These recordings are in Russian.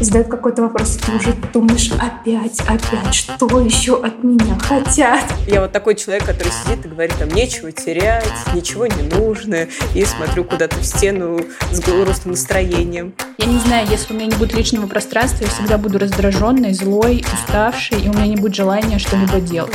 и задают какой-то вопрос, и ты уже думаешь, опять, опять, что еще от меня хотят? Я вот такой человек, который сидит и говорит, там, нечего терять, ничего не нужно, и смотрю куда-то в стену с грустным настроением. Я не знаю, если у меня не будет личного пространства, я всегда буду раздраженной, злой, уставшей, и у меня не будет желания что-либо делать.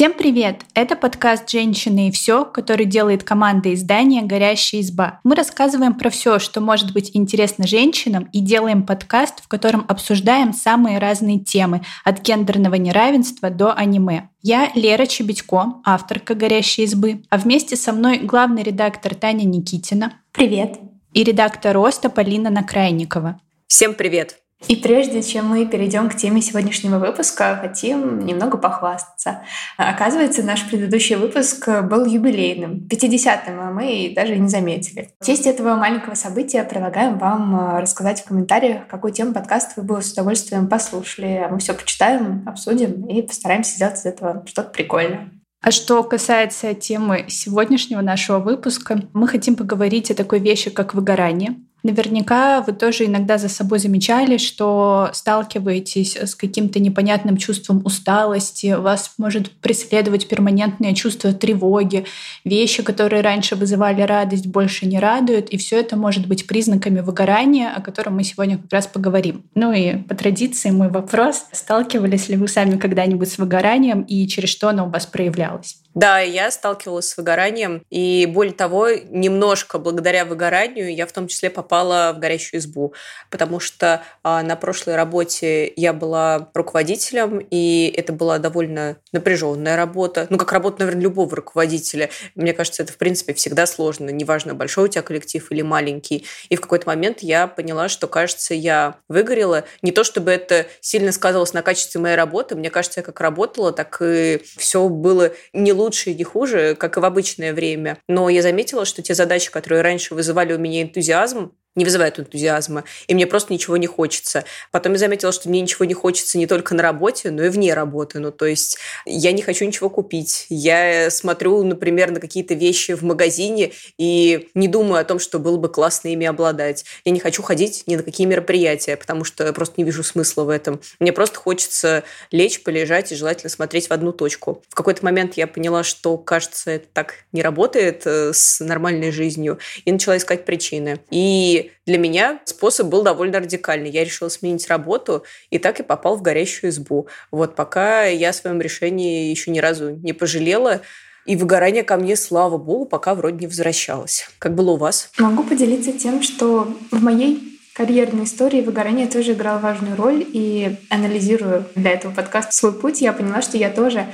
Всем привет! Это подкаст «Женщины и все», который делает команда издания «Горящая изба». Мы рассказываем про все, что может быть интересно женщинам, и делаем подкаст, в котором обсуждаем самые разные темы, от гендерного неравенства до аниме. Я Лера Чебедько, авторка «Горящей избы», а вместе со мной главный редактор Таня Никитина. Привет! И редактор «Роста» Полина Накрайникова. Всем привет! И прежде чем мы перейдем к теме сегодняшнего выпуска, хотим немного похвастаться. Оказывается, наш предыдущий выпуск был юбилейным, 50-м, а мы даже не заметили. В честь этого маленького события предлагаем вам э, рассказать в комментариях, какую тему подкаста вы бы с удовольствием послушали. Мы все почитаем, обсудим и постараемся сделать из этого что-то прикольное. А что касается темы сегодняшнего нашего выпуска, мы хотим поговорить о такой вещи, как выгорание. Наверняка вы тоже иногда за собой замечали, что сталкиваетесь с каким-то непонятным чувством усталости, вас может преследовать перманентное чувство тревоги, вещи, которые раньше вызывали радость, больше не радуют, и все это может быть признаками выгорания, о котором мы сегодня как раз поговорим. Ну и по традиции мой вопрос, сталкивались ли вы сами когда-нибудь с выгоранием и через что оно у вас проявлялось? Да, я сталкивалась с выгоранием, и более того, немножко благодаря выгоранию я в том числе попала в горящую избу, потому что а, на прошлой работе я была руководителем, и это была довольно напряженная работа. Ну, как работа, наверное, любого руководителя. Мне кажется, это, в принципе, всегда сложно, неважно, большой у тебя коллектив или маленький. И в какой-то момент я поняла, что, кажется, я выгорела. Не то, чтобы это сильно сказалось на качестве моей работы, мне кажется, я как работала, так и все было не лучше и не хуже, как и в обычное время. Но я заметила, что те задачи, которые раньше вызывали у меня энтузиазм, не вызывает энтузиазма, и мне просто ничего не хочется. Потом я заметила, что мне ничего не хочется не только на работе, но и вне работы. Ну, то есть я не хочу ничего купить. Я смотрю, например, на какие-то вещи в магазине и не думаю о том, что было бы классно ими обладать. Я не хочу ходить ни на какие мероприятия, потому что просто не вижу смысла в этом. Мне просто хочется лечь, полежать и желательно смотреть в одну точку. В какой-то момент я поняла, что, кажется, это так не работает э, с нормальной жизнью, и начала искать причины. И для меня способ был довольно радикальный. Я решила сменить работу и так и попал в горящую избу. Вот пока я о своем решении еще ни разу не пожалела. И выгорание ко мне, слава богу, пока вроде не возвращалось. Как было у вас? Могу поделиться тем, что в моей карьерной истории выгорание тоже играло важную роль. И анализируя для этого подкаста свой путь, я поняла, что я тоже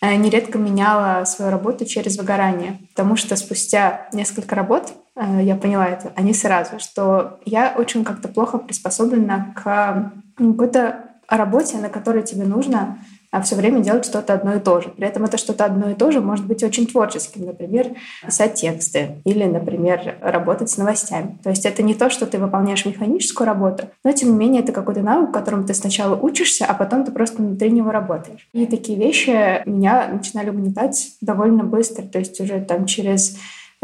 э, нередко меняла свою работу через выгорание. Потому что спустя несколько работ я поняла это, не сразу, что я очень как-то плохо приспособлена к какой-то работе, на которой тебе нужно а все время делать что-то одно и то же. При этом это что-то одно и то же может быть очень творческим. Например, писать тексты или, например, работать с новостями. То есть это не то, что ты выполняешь механическую работу, но тем не менее это какой-то навык, которому ты сначала учишься, а потом ты просто внутри него работаешь. И такие вещи меня начинали угнетать довольно быстро. То есть уже там через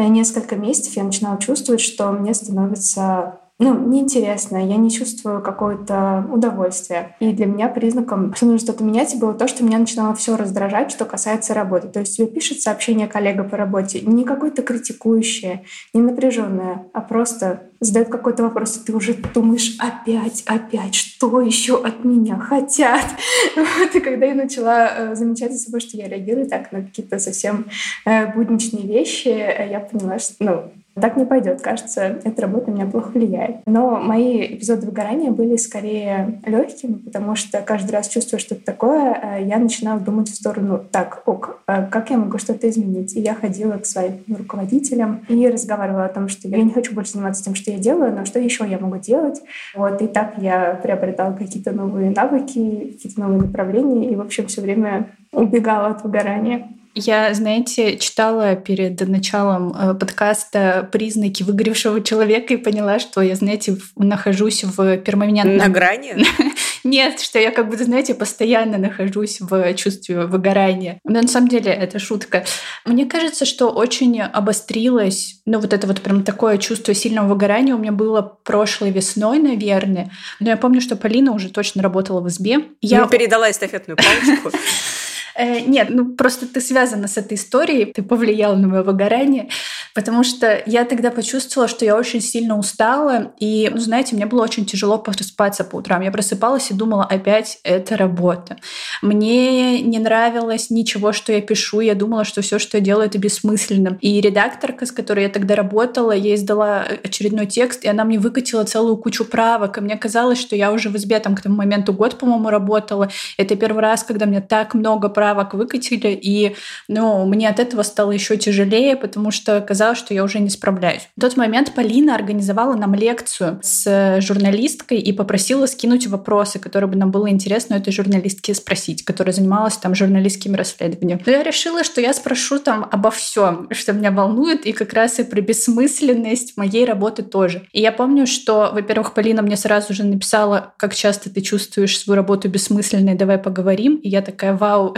несколько месяцев я начинала чувствовать, что мне становится ну, неинтересно, я не чувствую какое-то удовольствие. И для меня признаком, что нужно что-то менять, было то, что меня начинало все раздражать, что касается работы. То есть тебе пишет сообщение коллега по работе, не какое-то критикующее, не напряженное, а просто задает какой-то вопрос, и ты уже думаешь, опять, опять, что еще от меня хотят? Вот, и когда я начала э, замечать за собой, что я реагирую так на какие-то совсем э, будничные вещи, э, я поняла, что, ну, так не пойдет. Кажется, эта работа меня плохо влияет. Но мои эпизоды выгорания были скорее легкими, потому что каждый раз чувствуя что-то такое, э, я начинала думать в сторону, так, ок, а как я могу что-то изменить? И я ходила к своим руководителям и разговаривала о том, что я не хочу больше заниматься тем, что я делаю, но что еще я могу делать? Вот, и так я приобретала какие-то новые навыки, какие-то новые направления, и, в общем, все время убегала от выгорания. Я, знаете, читала перед началом э, подкаста признаки выгоревшего человека и поняла, что я, знаете, нахожусь в перманентном... На грани? Нет, что я как будто, знаете, постоянно нахожусь в чувстве выгорания. Но на самом деле это шутка. Мне кажется, что очень обострилось, ну вот это вот прям такое чувство сильного выгорания у меня было прошлой весной, наверное. Но я помню, что Полина уже точно работала в избе. Я ну, передала эстафетную палочку. Э, нет, ну просто ты связана с этой историей, ты повлияла на мое выгорание, потому что я тогда почувствовала, что я очень сильно устала, и, ну, знаете, мне было очень тяжело просыпаться по утрам. Я просыпалась и думала, опять это работа. Мне не нравилось ничего, что я пишу, я думала, что все, что я делаю, это бессмысленно. И редакторка, с которой я тогда работала, я издала очередной текст, и она мне выкатила целую кучу правок, и мне казалось, что я уже в избе там к тому моменту год, по-моему, работала. Это первый раз, когда мне так много правок правок выкатили, и ну, мне от этого стало еще тяжелее, потому что казалось, что я уже не справляюсь. В тот момент Полина организовала нам лекцию с журналисткой и попросила скинуть вопросы, которые бы нам было интересно этой журналистки спросить, которая занималась там журналистскими расследованиями. Но я решила, что я спрошу там обо всем, что меня волнует, и как раз и про бессмысленность моей работы тоже. И я помню, что, во-первых, Полина мне сразу же написала, как часто ты чувствуешь свою работу бессмысленной, давай поговорим. И я такая, вау,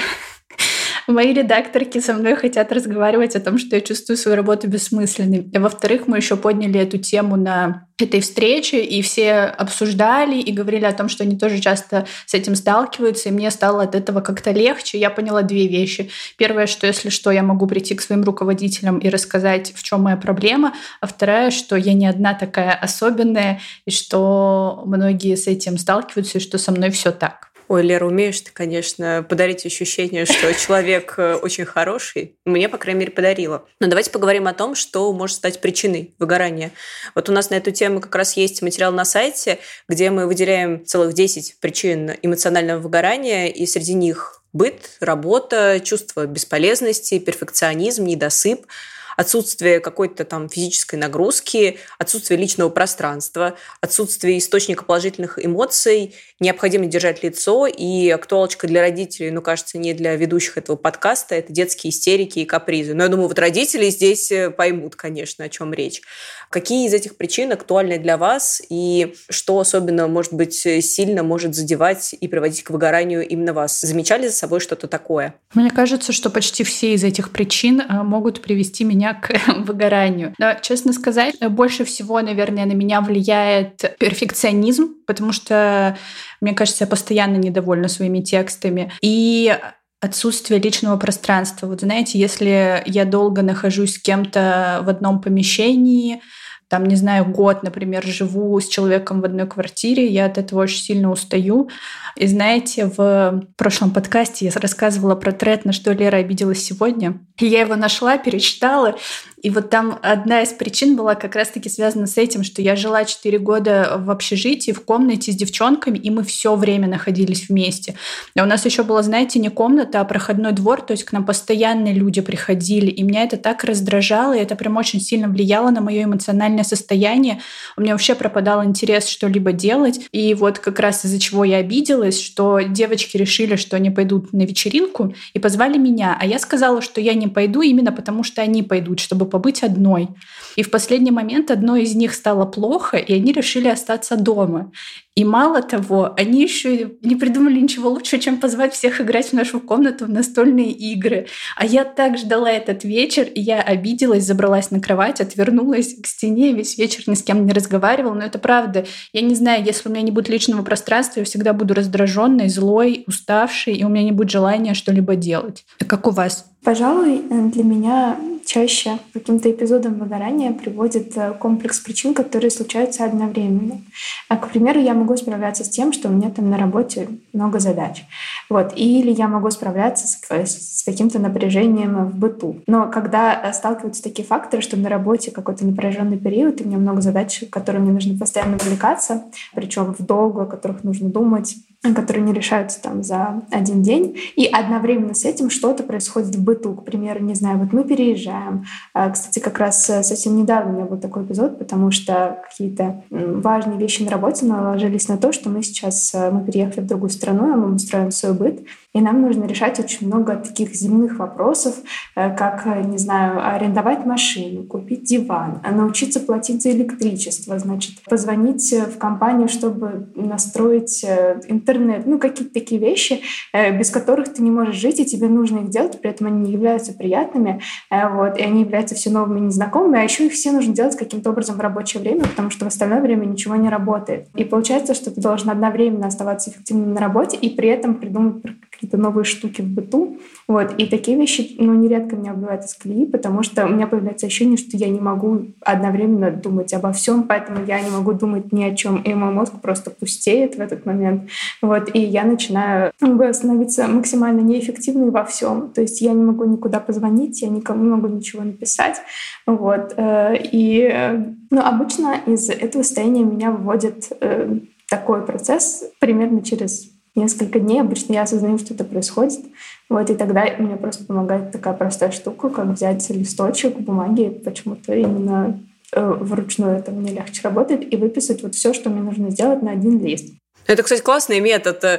Мои редакторки со мной хотят разговаривать о том, что я чувствую свою работу бессмысленной. Во-вторых, мы еще подняли эту тему на этой встрече, и все обсуждали и говорили о том, что они тоже часто с этим сталкиваются, и мне стало от этого как-то легче. Я поняла две вещи. Первое, что если что, я могу прийти к своим руководителям и рассказать, в чем моя проблема, а вторая, что я не одна такая особенная, и что многие с этим сталкиваются, и что со мной все так. Ой, Лера, умеешь ты, конечно, подарить ощущение, что человек э, очень хороший. Мне, по крайней мере, подарила. Но давайте поговорим о том, что может стать причиной выгорания. Вот у нас на эту тему как раз есть материал на сайте, где мы выделяем целых 10 причин эмоционального выгорания, и среди них быт, работа, чувство бесполезности, перфекционизм, недосып – отсутствие какой-то там физической нагрузки, отсутствие личного пространства, отсутствие источника положительных эмоций, необходимо держать лицо, и актуалочка для родителей, ну, кажется, не для ведущих этого подкаста, это детские истерики и капризы. Но я думаю, вот родители здесь э, поймут, конечно, о чем речь. Какие из этих причин актуальны для вас, и что особенно, может быть, сильно может задевать и приводить к выгоранию именно вас? Замечали за собой что-то такое? Мне кажется, что почти все из этих причин э, могут привести меня к выгоранию. Но, честно сказать, больше всего, наверное, на меня влияет перфекционизм, потому что, мне кажется, я постоянно недовольна своими текстами. И отсутствие личного пространства. Вот знаете, если я долго нахожусь с кем-то в одном помещении, там, не знаю, год, например, живу с человеком в одной квартире, я от этого очень сильно устаю. И знаете, в прошлом подкасте я рассказывала про тред, на что Лера обиделась сегодня. И я его нашла, перечитала, и вот там одна из причин была как раз-таки связана с этим, что я жила 4 года в общежитии, в комнате с девчонками, и мы все время находились вместе. И у нас еще была, знаете, не комната, а проходной двор, то есть к нам постоянные люди приходили, и меня это так раздражало, и это прям очень сильно влияло на мое эмоциональное состояние. У меня вообще пропадал интерес что-либо делать, и вот как раз из-за чего я обиделась, что девочки решили, что они пойдут на вечеринку, и позвали меня, а я сказала, что я не пойду именно потому, что они пойдут, чтобы побыть одной. И в последний момент одной из них стало плохо, и они решили остаться дома. И мало того, они еще не придумали ничего лучше, чем позвать всех играть в нашу комнату в настольные игры. А я так ждала этот вечер, и я обиделась, забралась на кровать, отвернулась к стене, весь вечер ни с кем не разговаривала. Но это правда. Я не знаю, если у меня не будет личного пространства, я всегда буду раздраженной, злой, уставшей, и у меня не будет желания что-либо делать. Как у вас? Пожалуй, для меня чаще каким-то эпизодом выгорания приводит э, комплекс причин, которые случаются одновременно. А, к примеру, я могу справляться с тем, что у меня там на работе много задач. Вот. Или я могу справляться с, с каким-то напряжением в быту. Но когда э, сталкиваются такие факторы, что на работе какой-то напряженный период, и у меня много задач, которые мне нужно постоянно увлекаться, причем в долгу, о которых нужно думать, которые не решаются там за один день. И одновременно с этим что-то происходит в быту. К примеру, не знаю, вот мы переезжаем. А, кстати, как раз э, совсем недавно у меня был такой эпизод, потому что какие-то важные вещи на работе наложились на то, что мы сейчас э, мы переехали в другую страну, а мы устроим свой быт. И нам нужно решать очень много таких земных вопросов, э, как, э, не знаю, арендовать машину, купить диван, научиться платить за электричество, значит, позвонить в компанию, чтобы настроить интернет. Ну, какие-то такие вещи, без которых ты не можешь жить, и тебе нужно их делать, при этом они не являются приятными, вот, и они являются все новыми и незнакомыми, а еще их все нужно делать каким-то образом в рабочее время, потому что в остальное время ничего не работает. И получается, что ты должен одновременно оставаться эффективным на работе и при этом придумать какие-то новые штуки в быту. Вот. И такие вещи, ну, нередко меня выбивают из колеи, потому что у меня появляется ощущение, что я не могу одновременно думать обо всем, поэтому я не могу думать ни о чем. И мой мозг просто пустеет в этот момент. Вот. И я начинаю как бы, становиться максимально неэффективной во всем. То есть я не могу никуда позвонить, я никому не могу ничего написать. Вот. Э, и э, ну, обычно из этого состояния меня выводит э, такой процесс примерно через несколько дней. Обычно я осознаю, что это происходит. Вот, и тогда мне просто помогает такая простая штука, как взять листочек бумаги, почему-то именно э, вручную это мне легче работает, и выписать вот все, что мне нужно сделать на один лист. Это, кстати, классный метод. Э,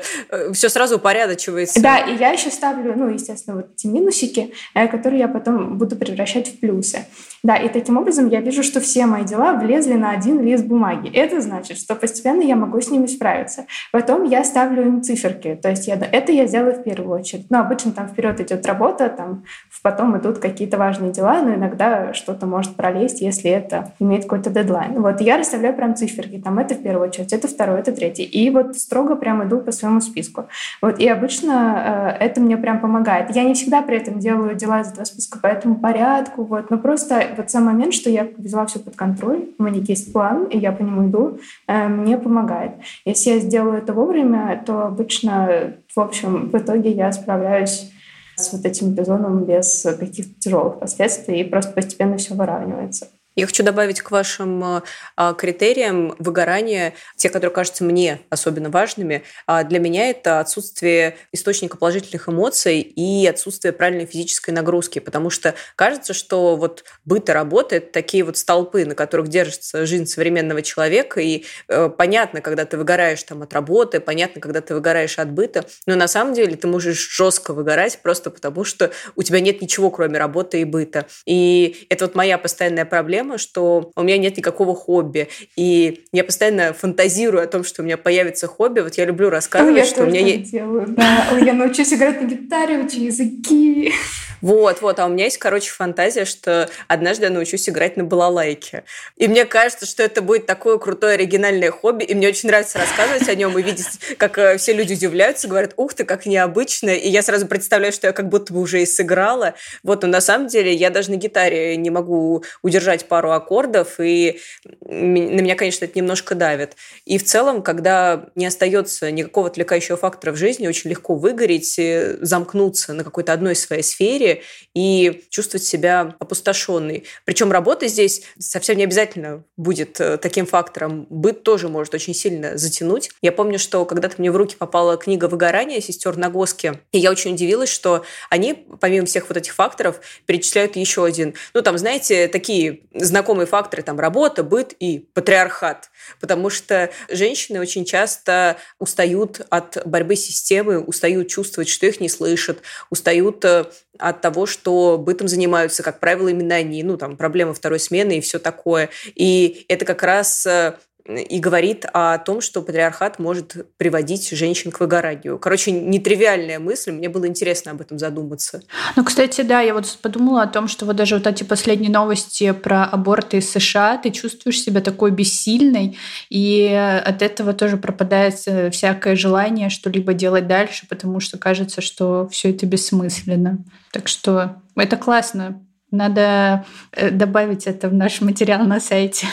все сразу упорядочивается. Да, и я еще ставлю, ну, естественно, вот эти минусики, э, которые я потом буду превращать в плюсы. Да, и таким образом я вижу, что все мои дела влезли на один лист бумаги. Это значит, что постепенно я могу с ними справиться. Потом я ставлю им циферки. То есть я, это я сделаю в первую очередь. Но обычно там вперед идет работа, там потом идут какие-то важные дела, но иногда что-то может пролезть, если это имеет какой-то дедлайн. Вот я расставляю прям циферки. Там это в первую очередь, это второе, это третье. И вот строго прям иду по своему списку. Вот, и обычно э, это мне прям помогает. Я не всегда при этом делаю дела из этого списка по этому порядку, вот, но просто вот сам момент, что я взяла все под контроль, у меня есть план, и я по нему иду, э, мне помогает. Если я сделаю это вовремя, то обычно, в общем, в итоге я справляюсь с вот этим эпизодом без каких-то тяжелых последствий, и просто постепенно все выравнивается. Я хочу добавить к вашим э, а, критериям выгорания, те, которые кажутся мне особенно важными. А для меня это отсутствие источника положительных эмоций и отсутствие правильной физической нагрузки, потому что кажется, что вот быт и работа – это такие вот столпы, на которых держится жизнь современного человека, и э, понятно, когда ты выгораешь там от работы, понятно, когда ты выгораешь от быта, но на самом деле ты можешь жестко выгорать просто потому, что у тебя нет ничего, кроме работы и быта. И это вот моя постоянная проблема, проблема, что у меня нет никакого хобби. И я постоянно фантазирую о том, что у меня появится хобби. Вот я люблю рассказывать, я что у меня есть... делаю, да. Я научусь играть на гитаре, учу языки. Вот, вот. А у меня есть, короче, фантазия, что однажды я научусь играть на балалайке. И мне кажется, что это будет такое крутое оригинальное хобби. И мне очень нравится рассказывать о нем и видеть, как э, все люди удивляются, говорят, ух ты, как необычно. И я сразу представляю, что я как будто бы уже и сыграла. Вот, но на самом деле я даже на гитаре не могу удержать пару аккордов, и на меня, конечно, это немножко давит. И в целом, когда не остается никакого отвлекающего фактора в жизни, очень легко выгореть, э, замкнуться на какой-то одной своей сфере и чувствовать себя опустошенной. Причем работа здесь совсем не обязательно будет э, таким фактором. Быт тоже может очень сильно затянуть. Я помню, что когда-то мне в руки попала книга «Выгорание» сестер Нагоски, и я очень удивилась, что они, помимо всех вот этих факторов, перечисляют еще один. Ну, там, знаете, такие знакомые факторы, там, работа, быт и патриархат. Потому что женщины очень часто устают от борьбы с системой, устают чувствовать, что их не слышат, устают э, от того, что бытом занимаются, как правило, именно они, ну, там, проблема второй смены и все такое. И это как раз э, и говорит о том, что патриархат может приводить женщин к выгоранию. Короче, нетривиальная мысль, мне было интересно об этом задуматься. Ну, кстати, да, я вот подумала о том, что вот даже вот эти последние новости про аборты из США, ты чувствуешь себя такой бессильной, и от этого тоже пропадает всякое желание что-либо делать дальше, потому что кажется, что все это бессмысленно. Так что это классно. Надо э, добавить это в наш материал на сайте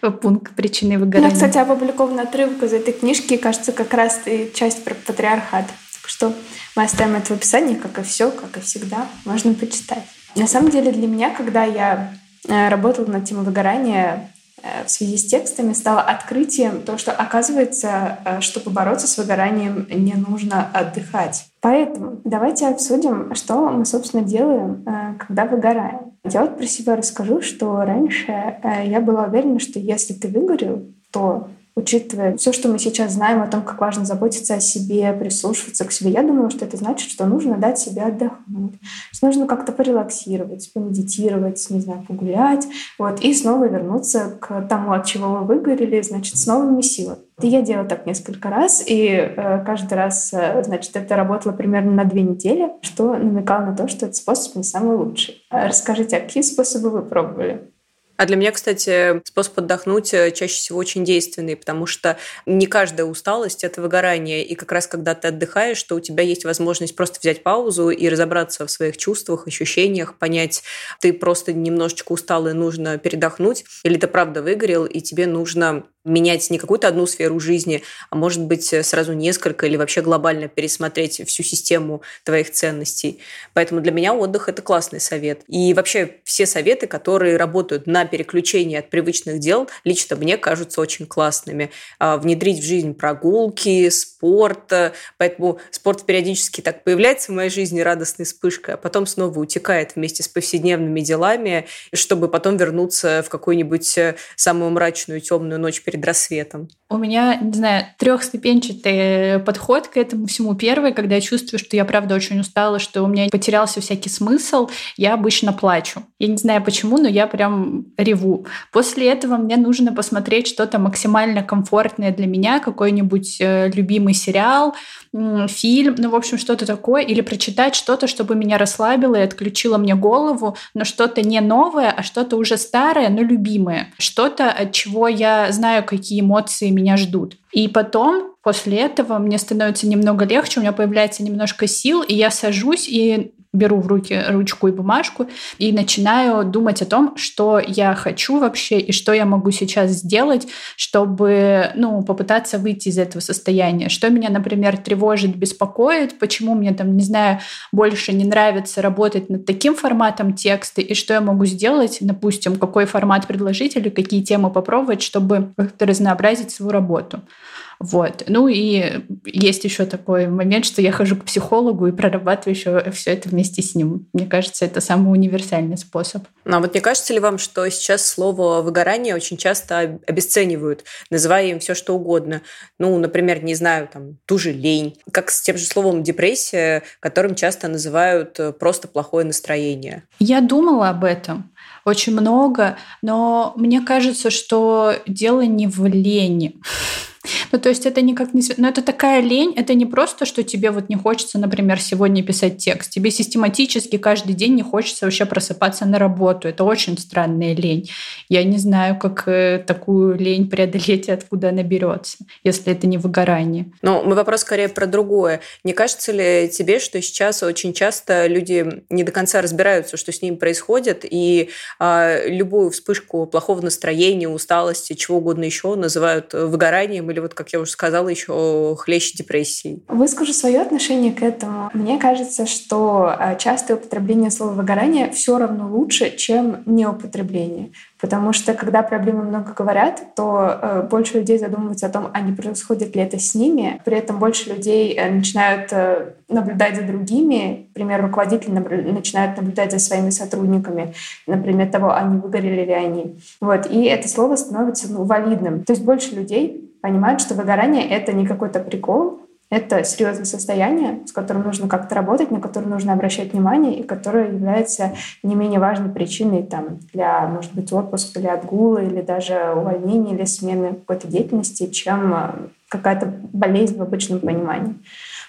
пункт причины выгорания. Ну, кстати, опубликован отрывок из этой книжки, кажется, как раз и часть про патриархат. Так что мы оставим это в описании, как и все, как и всегда, можно почитать. На самом деле для меня, когда я э, работала над темой выгорания, в связи с текстами стало открытием то, что оказывается, э, чтобы бороться с выгоранием, не нужно отдыхать. Поэтому давайте обсудим, что мы, собственно, делаем, э, когда выгораем. Я вот про себя расскажу, что раньше я была уверена, что если ты выгорел, то учитывая все, что мы сейчас знаем о том, как важно заботиться о себе, прислушиваться к себе, я думала, что это значит, что нужно дать себе отдохнуть, что нужно как-то порелаксировать, помедитировать, не знаю, погулять, вот, и снова вернуться к тому, от чего вы выгорели, значит, с новыми силами. И я делала так несколько раз, и э, каждый раз, э, значит, это работало примерно на две недели, что намекало на то, что этот способ не самый лучший. Расскажите, а какие способы вы пробовали? А для меня, кстати, способ отдохнуть э, чаще всего очень действенный, потому что не каждая усталость – это выгорание. И как раз когда ты отдыхаешь, что у тебя есть возможность просто взять паузу и разобраться в своих чувствах, ощущениях, понять, ты просто немножечко устал и нужно передохнуть, или ты правда выгорел, и тебе нужно менять не какую-то одну сферу жизни, а может быть э, сразу несколько или вообще глобально пересмотреть всю систему твоих ценностей. Поэтому для меня отдых – это классный совет. И вообще все советы, которые работают на переключение от привычных дел, лично мне кажутся очень классными. А, внедрить в жизнь прогулки, спорт. Поэтому спорт периодически так появляется в моей жизни радостной вспышкой, а потом снова утекает вместе с повседневными делами, чтобы потом вернуться в какую-нибудь э, самую мрачную темную ночь перед рассветом? У меня, не знаю, трехступенчатый подход к этому всему. Первый, когда я чувствую, что я правда очень устала, что у меня потерялся всякий смысл, я обычно плачу. Я не знаю почему, но я прям реву. После этого мне нужно посмотреть что-то максимально комфортное для меня, какой-нибудь э, любимый сериал, фильм, ну, в общем, что-то такое, или прочитать что-то, чтобы меня расслабило и отключило мне голову, но что-то не новое, а что-то уже старое, но любимое. Что-то, от чего я знаю, какие эмоции меня ждут. И потом, после этого, мне становится немного легче, у меня появляется немножко сил, и я сажусь и беру в руки ручку и бумажку и начинаю думать о том, что я хочу вообще и что я могу сейчас сделать, чтобы ну, попытаться выйти из этого состояния. Что меня, например, тревожит, беспокоит, почему мне там, не знаю, больше не нравится работать над таким форматом текста и что я могу сделать, допустим, какой формат предложить или какие темы попробовать, чтобы как-то разнообразить свою работу. Вот. Ну и есть еще такой момент, что я хожу к психологу и прорабатываю еще все это вместе с ним. Мне кажется, это самый универсальный способ. Ну, а вот не кажется ли вам, что сейчас слово выгорание очень часто обесценивают, называя им все что угодно? Ну, например, не знаю, там, ту же лень, как с тем же словом депрессия, которым часто называют э, просто плохое настроение. Я думала об этом очень много, но мне кажется, что дело не в лени. Ну, то есть это никак не... Но это такая лень, это не просто, что тебе вот не хочется, например, сегодня писать текст. Тебе систематически каждый день не хочется вообще просыпаться на работу. Это очень странная лень. Я не знаю, как э, такую лень преодолеть и откуда она берется, если это не выгорание. Но мой вопрос скорее про другое. Не кажется ли тебе, что сейчас очень часто люди не до конца разбираются, что с ними происходит, и э, любую вспышку плохого настроения, усталости, чего угодно еще называют выгоранием или вот, как я уже сказала, еще хлеще депрессии. Выскажу свое отношение к этому. Мне кажется, что э, частое употребление слова выгорание все равно лучше, чем неупотребление. Потому что когда проблемы много говорят, то э, больше людей задумываются о том, а не происходит ли это с ними. При этом больше людей э, начинают э, наблюдать за другими. Например, руководители набр- начинают наблюдать за своими сотрудниками, например, того, они выгорели ли они. Вот. И это слово становится ну, валидным. То есть больше людей понимают, что выгорание — это не какой-то прикол, это серьезное состояние, с которым нужно как-то работать, на которое нужно обращать внимание и которое является не менее важной причиной там, для, может быть, отпуска или отгула, или даже увольнения или смены какой-то деятельности, чем э, какая-то болезнь в обычном понимании.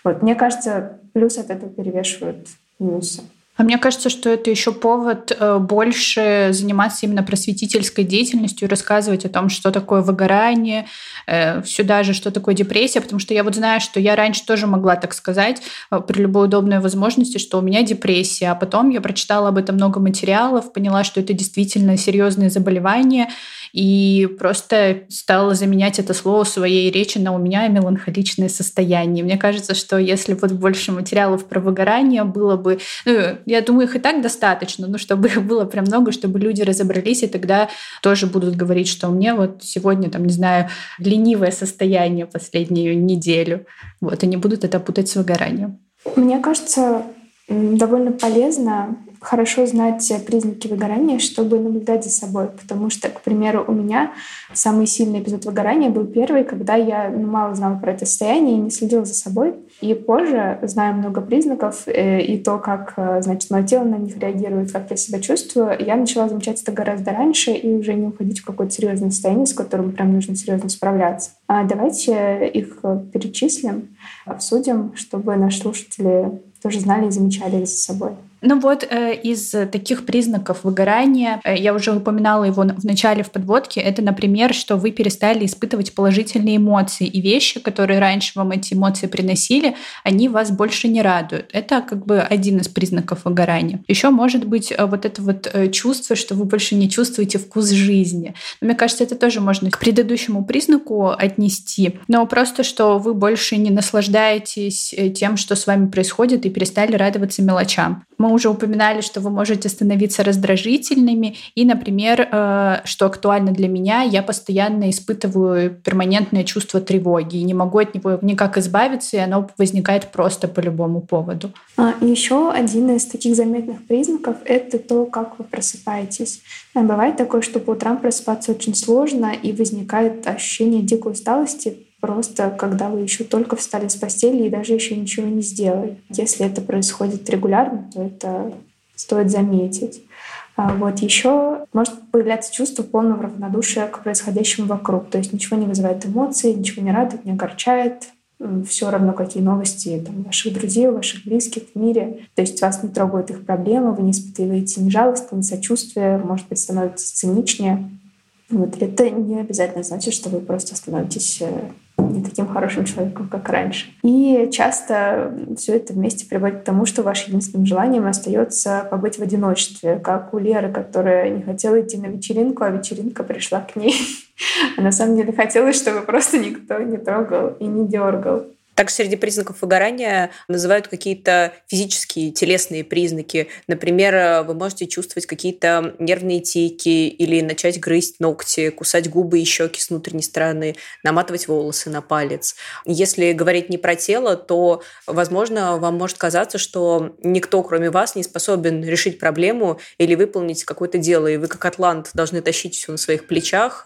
Вот, мне кажется, плюс от этого перевешивают минусы. А мне кажется, что это еще повод э, больше заниматься именно просветительской деятельностью рассказывать о том, что такое выгорание, э, сюда же, что такое депрессия, потому что я вот знаю, что я раньше тоже могла так сказать э, при любой удобной возможности, что у меня депрессия, а потом я прочитала об этом много материалов, поняла, что это действительно серьезные заболевания, и просто стала заменять это слово в своей речи на «у меня меланхоличное состояние». Мне кажется, что если вот больше материалов про выгорание было бы... Ну, я думаю, их и так достаточно, но чтобы их было прям много, чтобы люди разобрались, и тогда тоже будут говорить, что у меня вот сегодня, там, не знаю, ленивое состояние последнюю неделю. Вот, и не будут это путать с выгоранием. Мне кажется, довольно полезно хорошо знать признаки выгорания, чтобы наблюдать за собой. Потому что, к примеру, у меня самый сильный эпизод выгорания был первый, когда я ну, мало знала про это состояние и не следила за собой. И позже, зная много признаков э, и то, как, э, значит, мое тело на них реагирует, как я себя чувствую, я начала замечать это гораздо раньше и уже не уходить в какое-то серьезное состояние, с которым прям нужно серьезно справляться. А давайте их перечислим, обсудим, чтобы наши слушатели тоже знали и замечали за собой. Ну вот э, из таких признаков выгорания, э, я уже упоминала его в начале в подводке, это, например, что вы перестали испытывать положительные эмоции, и вещи, которые раньше вам эти эмоции приносили, они вас больше не радуют. Это как бы один из признаков выгорания. Еще может быть э, вот это вот э, чувство, что вы больше не чувствуете вкус жизни. Но мне кажется, это тоже можно к предыдущему признаку отнести, но просто, что вы больше не наслаждаетесь э, тем, что с вами происходит, и перестали радоваться мелочам. Мы уже упоминали, что вы можете становиться раздражительными. И, например, э, что актуально для меня, я постоянно испытываю перманентное чувство тревоги и не могу от него никак избавиться, и оно возникает просто по любому поводу. А, еще один из таких заметных признаков — это то, как вы просыпаетесь. А бывает такое, что по утрам просыпаться очень сложно, и возникает ощущение дикой усталости, просто когда вы еще только встали с постели и даже еще ничего не сделали. Если это происходит регулярно, то это стоит заметить. А вот еще может появляться чувство полного равнодушия к происходящему вокруг. То есть ничего не вызывает эмоций, ничего не радует, не огорчает. Все равно, какие новости там, ваших друзей, ваших близких в мире. То есть вас не трогают их проблемы, вы не испытываете ни жалости, ни сочувствия, может быть, становитесь циничнее. Вот. Это не обязательно значит, что вы просто становитесь э, не таким хорошим человеком, как раньше. И часто все это вместе приводит к тому, что вашим единственным желанием остается побыть в одиночестве, как у Леры, которая не хотела идти на вечеринку, а вечеринка пришла к ней. А на самом деле хотелось, чтобы просто никто не трогал и не дергал. Также среди признаков выгорания называют какие-то физические, телесные признаки. Например, вы можете чувствовать какие-то нервные тики или начать грызть ногти, кусать губы и щеки с внутренней стороны, наматывать волосы на палец. Если говорить не про тело, то, возможно, вам может казаться, что никто, кроме вас, не способен решить проблему или выполнить какое-то дело, и вы, как атлант, должны тащить все на своих плечах.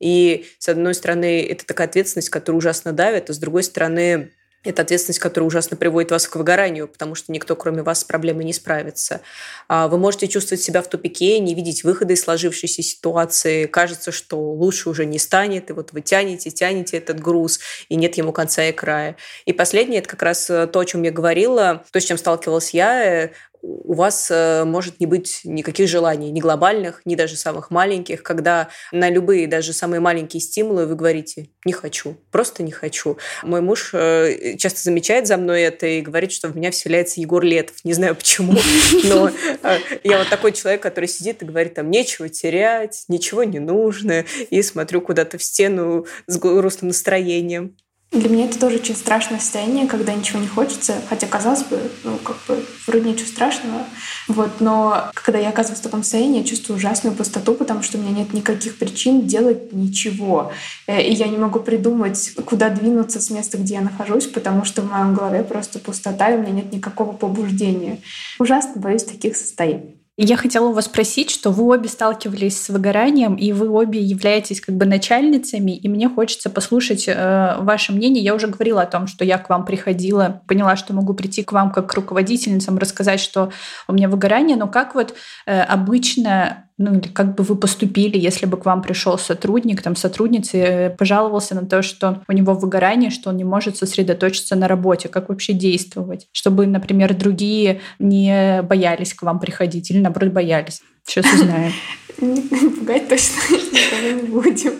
И, с одной стороны, это такая ответственность, которая ужасно давит, а с другой стороны, это ответственность, которая ужасно приводит вас к выгоранию, потому что никто, кроме вас, с проблемой не справится. А вы можете чувствовать себя в тупике, не видеть выхода из сложившейся ситуации. Кажется, что лучше уже не станет, и вот вы тянете, тянете этот груз, и нет ему конца и края. И последнее, это как раз то, о чем я говорила, то, с чем сталкивалась я у вас э, может не быть никаких желаний, ни глобальных, ни даже самых маленьких, когда на любые, даже самые маленькие стимулы вы говорите «не хочу», просто не хочу. Мой муж э, часто замечает за мной это и говорит, что в меня вселяется Егор Летов. Не знаю почему, но э, я вот такой человек, который сидит и говорит там «нечего терять, ничего не нужно», и смотрю куда-то в стену с грустным настроением. Для меня это тоже очень страшное состояние, когда ничего не хочется, хотя, казалось бы, ну, как бы, вроде ничего страшного. Вот, но когда я оказываюсь в таком состоянии, я чувствую ужасную пустоту, потому что у меня нет никаких причин делать ничего. Э, и я не могу придумать, куда двинуться с места, где я нахожусь, потому что в моем голове просто пустота, и у меня нет никакого побуждения. Ужасно боюсь таких состояний. Я хотела у вас спросить, что вы обе сталкивались с выгоранием, и вы обе являетесь как бы начальницами, и мне хочется послушать э, ваше мнение. Я уже говорила о том, что я к вам приходила, поняла, что могу прийти к вам как к руководительницам, рассказать, что у меня выгорание, но как вот э, обычно ну или как бы вы поступили, если бы к вам пришел сотрудник, там сотрудница э, пожаловался на то, что у него выгорание, что он не может сосредоточиться на работе, как вообще действовать, чтобы, например, другие не боялись к вам приходить или наоборот боялись. Сейчас узнаем. Пугать точно не будем.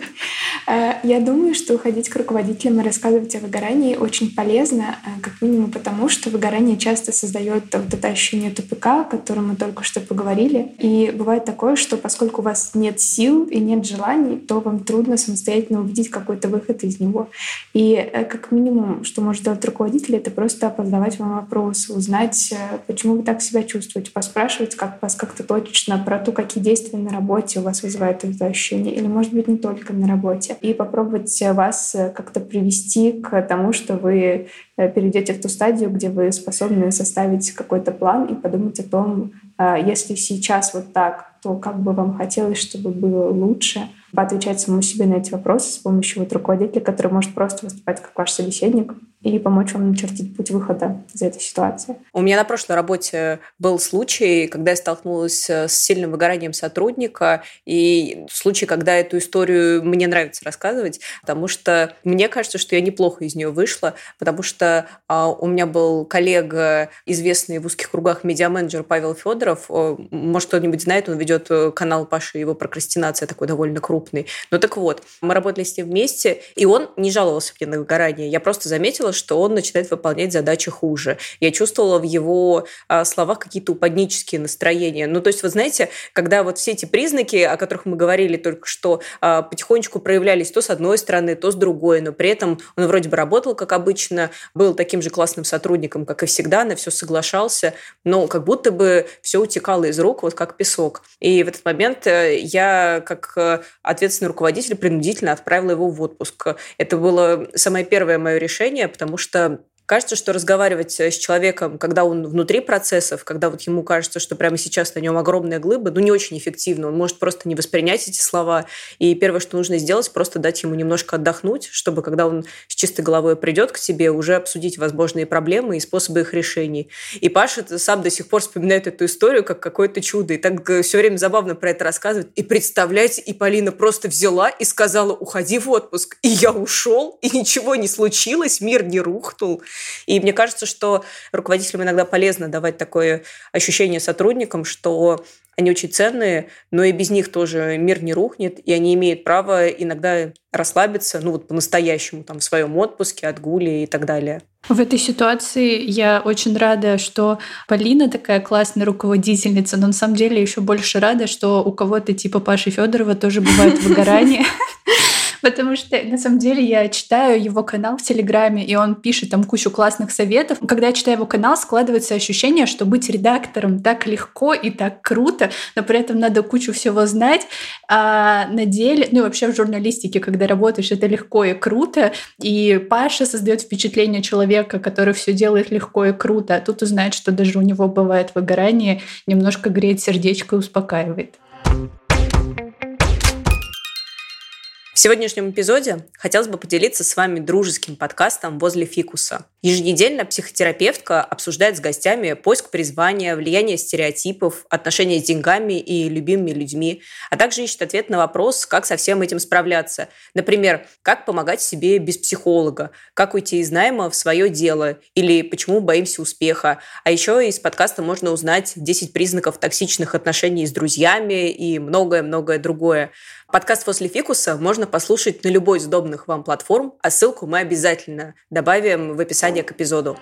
Э, я думаю, что ходить к руководителям и рассказывать о выгорании очень полезно, э, как минимум потому, что выгорание часто создает вот это ощущение тупика, о котором мы только что поговорили. И бывает такое, что поскольку у вас нет сил и нет желаний, то вам трудно самостоятельно увидеть какой-то выход из него. И э, как минимум, что может сделать руководитель, это просто опоздавать вам вопросы, узнать, почему вы так себя чувствуете, поспрашивать как вас как-то точно про то, какие действия на работе у вас вызывают это ощущение, или, может быть, не только на работе и попробовать вас э, как-то привести к тому, что вы э, перейдете в ту стадию, где вы способны составить какой-то план и подумать о том, а если сейчас вот так, то как бы вам хотелось, чтобы было лучше, поотвечать самому себе на эти вопросы с помощью вот руководителя, который может просто выступать как ваш собеседник, и помочь вам начертить путь выхода из этой ситуации. У меня на прошлой работе был случай, когда я столкнулась э, с сильным выгоранием сотрудника, и случай, когда эту историю мне нравится рассказывать, потому что мне кажется, что я неплохо из нее вышла, потому что а, у меня был коллега, известный в узких кругах медиа-менеджер Павел Федоров. Может, кто-нибудь знает, он ведет э, канал Паши, его прокрастинация такой довольно крупный. Ну так вот, мы работали с ним вместе, и он не жаловался мне на выгорание. Я просто заметила, что он начинает выполнять задачи хуже. Я чувствовала в его а, словах какие-то упаднические настроения. Ну, то есть, вы знаете, когда вот все эти признаки, о которых мы говорили только что, а, потихонечку проявлялись то с одной стороны, то с другой, но при этом он вроде бы работал, как обычно, был таким же классным сотрудником, как и всегда, на все соглашался, но как будто бы все утекало из рук, вот как песок. И в этот момент э, я, как э, ответственный руководитель, принудительно отправила его в отпуск. Это было самое первое мое решение, потому потому что Кажется, что разговаривать э, с человеком, когда он внутри процессов, когда вот ему кажется, что прямо сейчас на нем огромная глыба, ну, не очень эффективно. Он может просто не воспринять эти слова. И первое, что нужно сделать, просто дать ему немножко отдохнуть, чтобы, когда он с чистой головой придет к тебе, уже обсудить возможные проблемы и способы их решений. И Паша сам до сих пор вспоминает эту историю как какое-то чудо. И так э, все время забавно про это рассказывает. И представляете, и Полина просто взяла и сказала, уходи в отпуск. И я ушел, и ничего не случилось, мир не рухнул. И мне кажется, что руководителям иногда полезно давать такое ощущение сотрудникам, что они очень ценные, но и без них тоже мир не рухнет, и они имеют право иногда расслабиться, ну вот по-настоящему, там, в своем отпуске, отгуле и так далее. В этой ситуации я очень рада, что Полина такая классная руководительница, но на самом деле еще больше рада, что у кого-то типа Паши Федорова тоже бывает выгорание. Потому что, на самом деле, я читаю его канал в Телеграме, и он пишет там кучу классных советов. Когда я читаю его канал, складывается ощущение, что быть редактором так легко и так круто, но при этом надо кучу всего знать. А на деле, ну и вообще в журналистике, когда работаешь, это легко и круто. И Паша создает впечатление человека, который все делает легко и круто, а тут узнает, что даже у него бывает выгорание, немножко греет сердечко и успокаивает. В сегодняшнем эпизоде хотелось бы поделиться с вами дружеским подкастом «Возле фикуса». Еженедельно психотерапевтка обсуждает с гостями поиск призвания, влияние стереотипов, отношения с деньгами и любимыми людьми, а также ищет ответ на вопрос, как со всем этим справляться. Например, как помогать себе без психолога, как уйти из найма в свое дело или почему боимся успеха. А еще из подкаста можно узнать 10 признаков токсичных отношений с друзьями и многое-многое другое. Подкаст «После фикуса» можно послушать на любой из удобных вам платформ, а ссылку мы обязательно добавим в описание к эпизоду.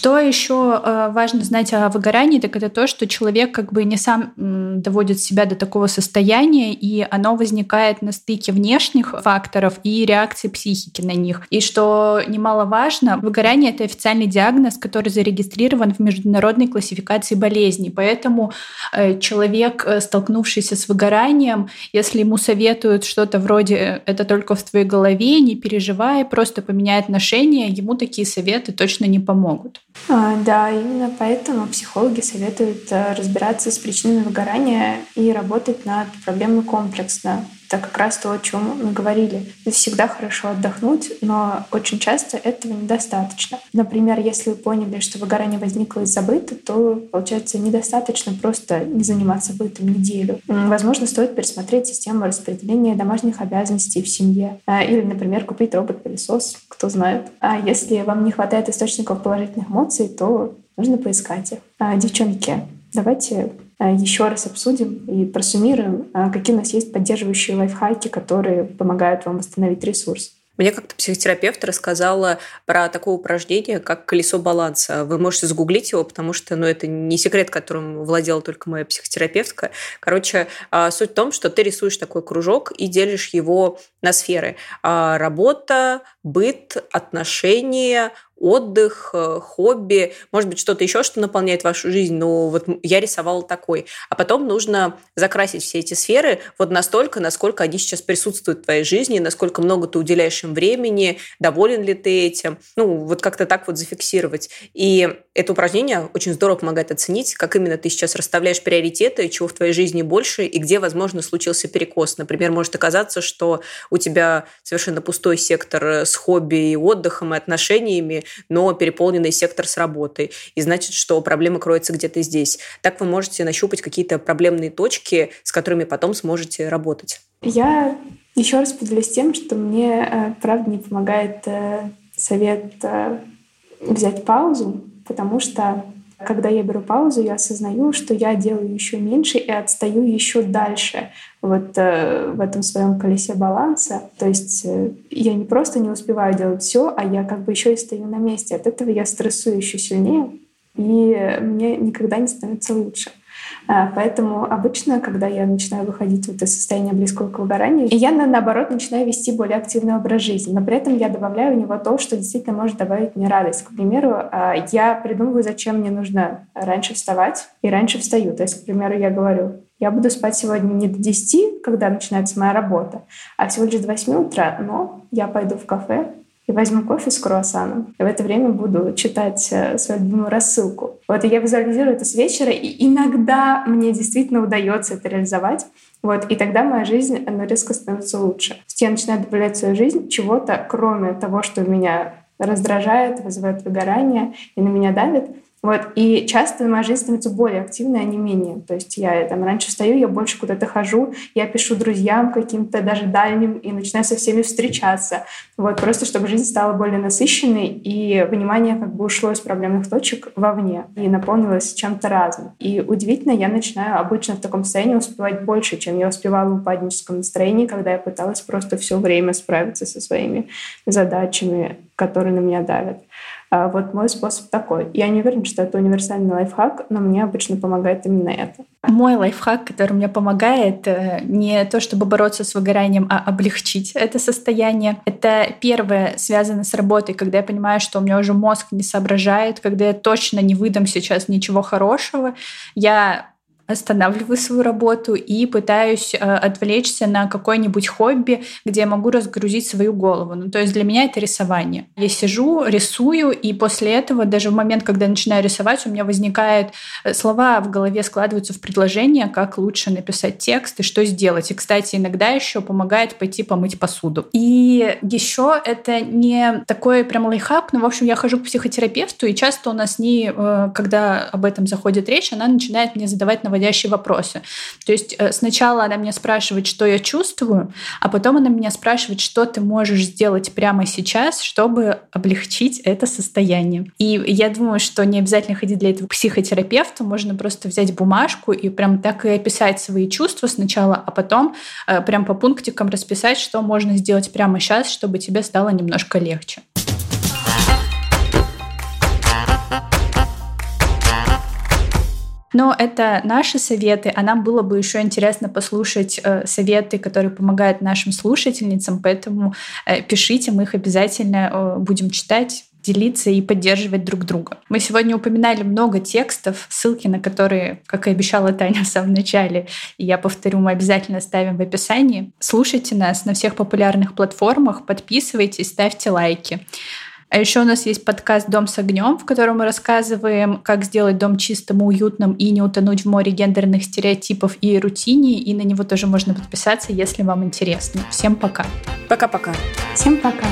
Что еще э, важно знать о выгорании, так это то, что человек как бы не сам доводит себя до такого состояния, и оно возникает на стыке внешних факторов и реакции психики на них. И что немаловажно, выгорание — это официальный диагноз, который зарегистрирован в международной классификации болезней. Поэтому э, человек, э, столкнувшийся с выгоранием, если ему советуют что-то вроде «это только в твоей голове, не переживай, просто поменяй отношения», ему такие советы точно не помогут. А, да, именно поэтому психологи советуют э, разбираться с причинами выгорания и работать над проблемой комплексно. Это как раз то, о чем мы говорили. Всегда хорошо отдохнуть, но очень часто этого недостаточно. Например, если вы поняли, что выгорание возникло из-за быта, то, получается, недостаточно просто не заниматься бытом неделю. Возможно, стоит пересмотреть систему распределения домашних обязанностей в семье. А, или, например, купить робот-пылесос, кто знает. А если вам не хватает источников положительных эмоций, то нужно поискать их. А, девчонки, давайте Э, еще раз обсудим и просуммируем, э, какие у нас есть поддерживающие лайфхаки, которые помогают вам восстановить ресурс. Мне как-то психотерапевт рассказала про такое упражнение, как колесо баланса. Вы можете загуглить его, потому что ну, это не секрет, которым владела только моя психотерапевтка. Короче, а, суть в том, что ты рисуешь такой кружок и делишь его на сферы. А, работа, быт, отношения, отдых, э, хобби, может быть, что-то еще, что наполняет вашу жизнь. Ну, вот я рисовала такой. А потом нужно закрасить все эти сферы вот настолько, насколько они сейчас присутствуют в твоей жизни, насколько много ты уделяешь им времени, доволен ли ты этим. Ну, вот как-то так вот зафиксировать. И это упражнение очень здорово помогает оценить, как именно ты сейчас расставляешь приоритеты, чего в твоей жизни больше и где, возможно, случился перекос. Например, может оказаться, что у тебя совершенно пустой сектор с хобби и отдыхом и отношениями, но переполненный сектор с работой. И значит, что проблема кроется где-то здесь. Так вы можете нащупать какие-то проблемные точки, с которыми потом сможете работать. Я еще раз поделюсь тем, что мне, э, правда, не помогает э, совет э, взять паузу, потому что когда я беру паузу, я осознаю, что я делаю еще меньше и отстаю еще дальше вот э, в этом своем колесе баланса. То есть э, я не просто не успеваю делать все, а я как бы еще и стою на месте. От этого я стрессую еще сильнее, и мне никогда не становится лучше. А, поэтому обычно, когда я начинаю выходить вот из состояния близкого к выгоранию, я, наоборот, начинаю вести более активный образ жизни. Но при этом я добавляю в него то, что действительно может добавить мне радость. К примеру, а, я придумываю, зачем мне нужно раньше вставать, и раньше встаю. То есть, к примеру, я говорю, я буду спать сегодня не до 10, когда начинается моя работа, а всего лишь до 8 утра, но я пойду в кафе, и возьму кофе с круассаном. И в это время буду читать э, свою любимую рассылку. Вот, и я визуализирую это с вечера, и иногда мне действительно удается это реализовать. Вот, и тогда моя жизнь, она резко становится лучше. То есть я начинаю добавлять в свою жизнь чего-то, кроме того, что меня раздражает, вызывает выгорание и на меня давит, вот. И часто моя жизнь становится более активной, а не менее. То есть я там раньше встаю, я больше куда-то хожу, я пишу друзьям каким-то даже дальним и начинаю со всеми встречаться. Вот. Просто чтобы жизнь стала более насыщенной и внимание как бы ушло из проблемных точек вовне и наполнилось чем-то разным. И удивительно, я начинаю обычно в таком состоянии успевать больше, чем я успевала в упадническом настроении, когда я пыталась просто все время справиться со своими задачами, которые на меня давят. А вот мой способ такой. Я не уверена, что это универсальный лайфхак, но мне обычно помогает именно это. Мой лайфхак, который мне помогает, э, не то чтобы бороться с выгоранием, а облегчить это состояние. Это первое связано с работой, когда я понимаю, что у меня уже мозг не соображает, когда я точно не выдам сейчас ничего хорошего. Я останавливаю свою работу и пытаюсь э, отвлечься на какое-нибудь хобби, где я могу разгрузить свою голову. Ну, то есть для меня это рисование. Я сижу, рисую, и после этого, даже в момент, когда я начинаю рисовать, у меня возникают э, слова в голове складываются в предложение, как лучше написать текст и что сделать. И, кстати, иногда еще помогает пойти помыть посуду. И еще это не такой прям лайфхак, но, в общем, я хожу к психотерапевту, и часто у нас с ней, э, когда об этом заходит речь, она начинает мне задавать наводящие наводящие вопросы. То есть э, сначала она меня спрашивает, что я чувствую, а потом она меня спрашивает, что ты можешь сделать прямо сейчас, чтобы облегчить это состояние. И я думаю, что не обязательно ходить для этого к психотерапевту, можно просто взять бумажку и прям так и описать свои чувства сначала, а потом э, прям по пунктикам расписать, что можно сделать прямо сейчас, чтобы тебе стало немножко легче. Но это наши советы, а нам было бы еще интересно послушать э, советы, которые помогают нашим слушательницам, поэтому э, пишите, мы их обязательно э, будем читать делиться и поддерживать друг друга. Мы сегодня упоминали много текстов, ссылки на которые, как и обещала Таня в самом начале, и я повторю, мы обязательно оставим в описании. Слушайте нас на всех популярных платформах, подписывайтесь, ставьте лайки. А еще у нас есть подкаст «Дом с огнем», в котором мы рассказываем, как сделать дом чистым уютным и не утонуть в море гендерных стереотипов и рутине. И на него тоже можно подписаться, если вам интересно. Всем пока. Пока-пока. Всем пока.